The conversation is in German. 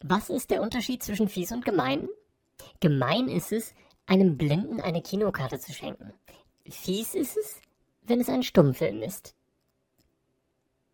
Was ist der Unterschied zwischen fies und gemein? Gemein ist es, einem Blinden eine Kinokarte zu schenken. Fies ist es, wenn es ein Stummfilm ist.